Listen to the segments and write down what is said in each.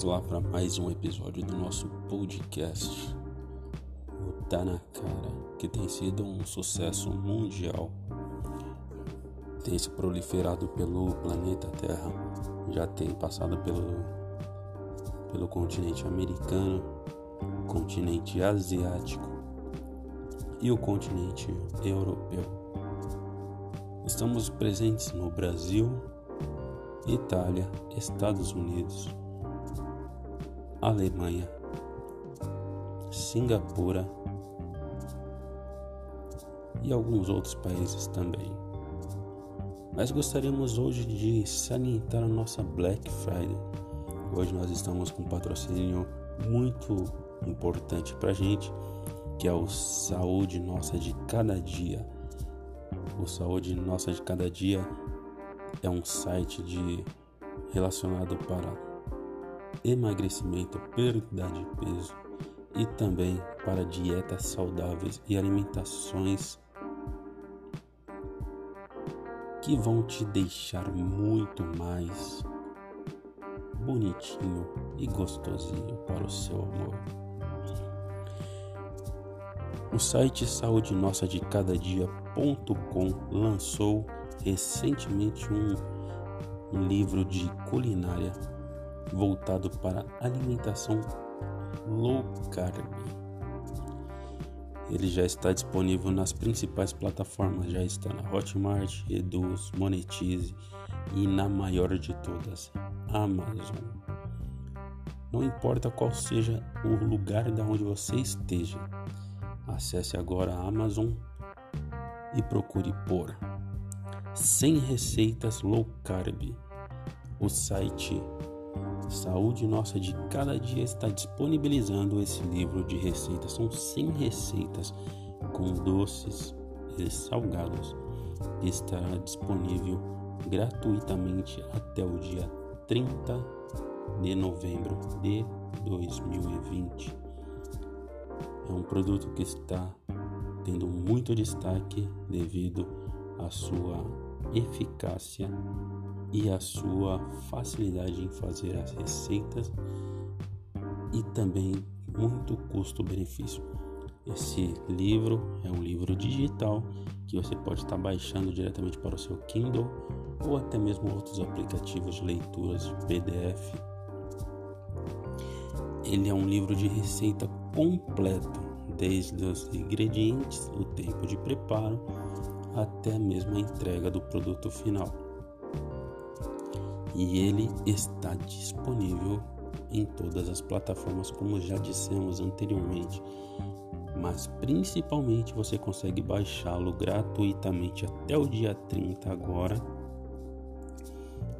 Vamos lá para mais um episódio do nosso podcast, o Tá na Cara, que tem sido um sucesso mundial. Tem se proliferado pelo planeta Terra, já tem passado pelo, pelo continente americano, continente asiático e o continente europeu. Estamos presentes no Brasil, Itália, Estados Unidos, Alemanha, Singapura e alguns outros países também. Mas gostaríamos hoje de salientar a nossa Black Friday. Hoje nós estamos com um patrocínio muito importante para gente, que é o Saúde Nossa de Cada Dia. O Saúde Nossa de Cada Dia é um site de relacionado para emagrecimento, perda de peso e também para dietas saudáveis e alimentações que vão te deixar muito mais bonitinho e gostosinho para o seu amor. O site Saúde Nossa de Cada Dia.com lançou recentemente um, um livro de culinária voltado para alimentação low carb. Ele já está disponível nas principais plataformas, já está na Hotmart, Reduz, Monetize e na maior de todas, Amazon. Não importa qual seja o lugar da onde você esteja, acesse agora a Amazon e procure por 100 receitas low carb. O site Saúde Nossa de Cada Dia está disponibilizando esse livro de receitas. São 100 receitas com doces e salgados. Estará disponível gratuitamente até o dia 30 de novembro de 2020. É um produto que está tendo muito destaque devido à sua eficácia e a sua facilidade em fazer as receitas e também muito custo-benefício. Esse livro é um livro digital que você pode estar baixando diretamente para o seu Kindle ou até mesmo outros aplicativos de leituras PDF. Ele é um livro de receita completo, desde os ingredientes, o tempo de preparo até mesmo a entrega do produto final e ele está disponível em todas as plataformas, como já dissemos anteriormente. Mas principalmente você consegue baixá-lo gratuitamente até o dia 30 agora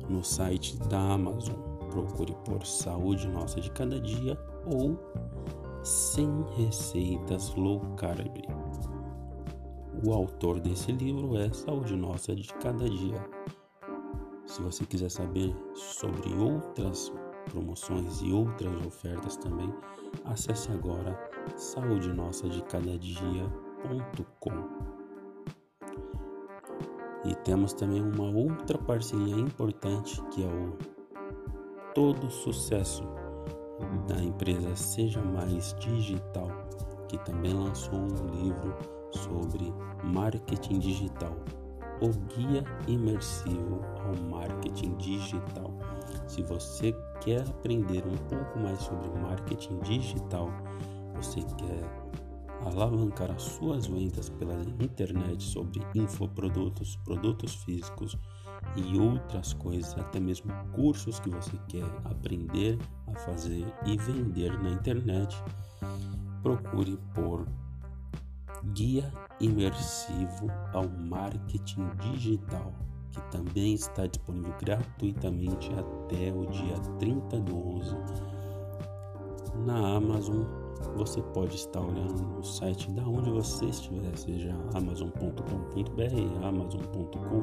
no site da Amazon. Procure por Saúde Nossa de Cada Dia ou 100 Receitas Low Carb. O autor desse livro é Saúde Nossa de Cada Dia. Se você quiser saber sobre outras promoções e outras ofertas também, acesse agora saúde nossa de cada dia.com. E temos também uma outra parceria importante que é o Todo Sucesso da empresa Seja Mais Digital, que também lançou um livro sobre marketing digital o guia imersivo ao marketing digital. Se você quer aprender um pouco mais sobre marketing digital, você quer alavancar as suas vendas pela internet sobre infoprodutos, produtos físicos e outras coisas, até mesmo cursos que você quer aprender a fazer e vender na internet, procure por Guia Imersivo ao Marketing Digital, que também está disponível gratuitamente até o dia 30 do 11 na Amazon. Você pode estar olhando no site da onde você estiver, seja amazon.com.br, amazon.com,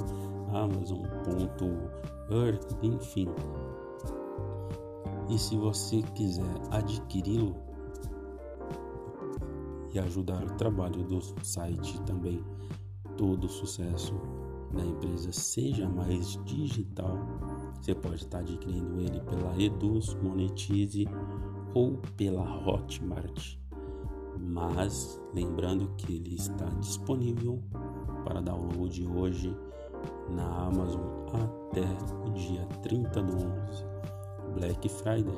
amazon.earth, enfim. E se você quiser adquiri-lo, ajudar o trabalho do site também. Todo sucesso da empresa seja mais digital. Você pode estar adquirindo ele pela Eduz, Monetize ou pela Hotmart. Mas lembrando que ele está disponível para download hoje na Amazon até o dia 30 do 11, Black Friday,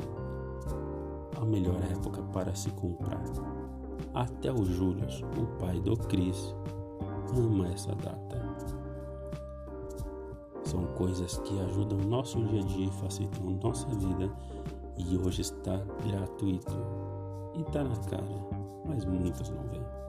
a melhor época para se comprar. Até o Júlio, o pai do Cris, ama essa data. São coisas que ajudam o nosso dia a dia e facilitam nossa vida e hoje está gratuito e está na cara, mas muitos não vêm.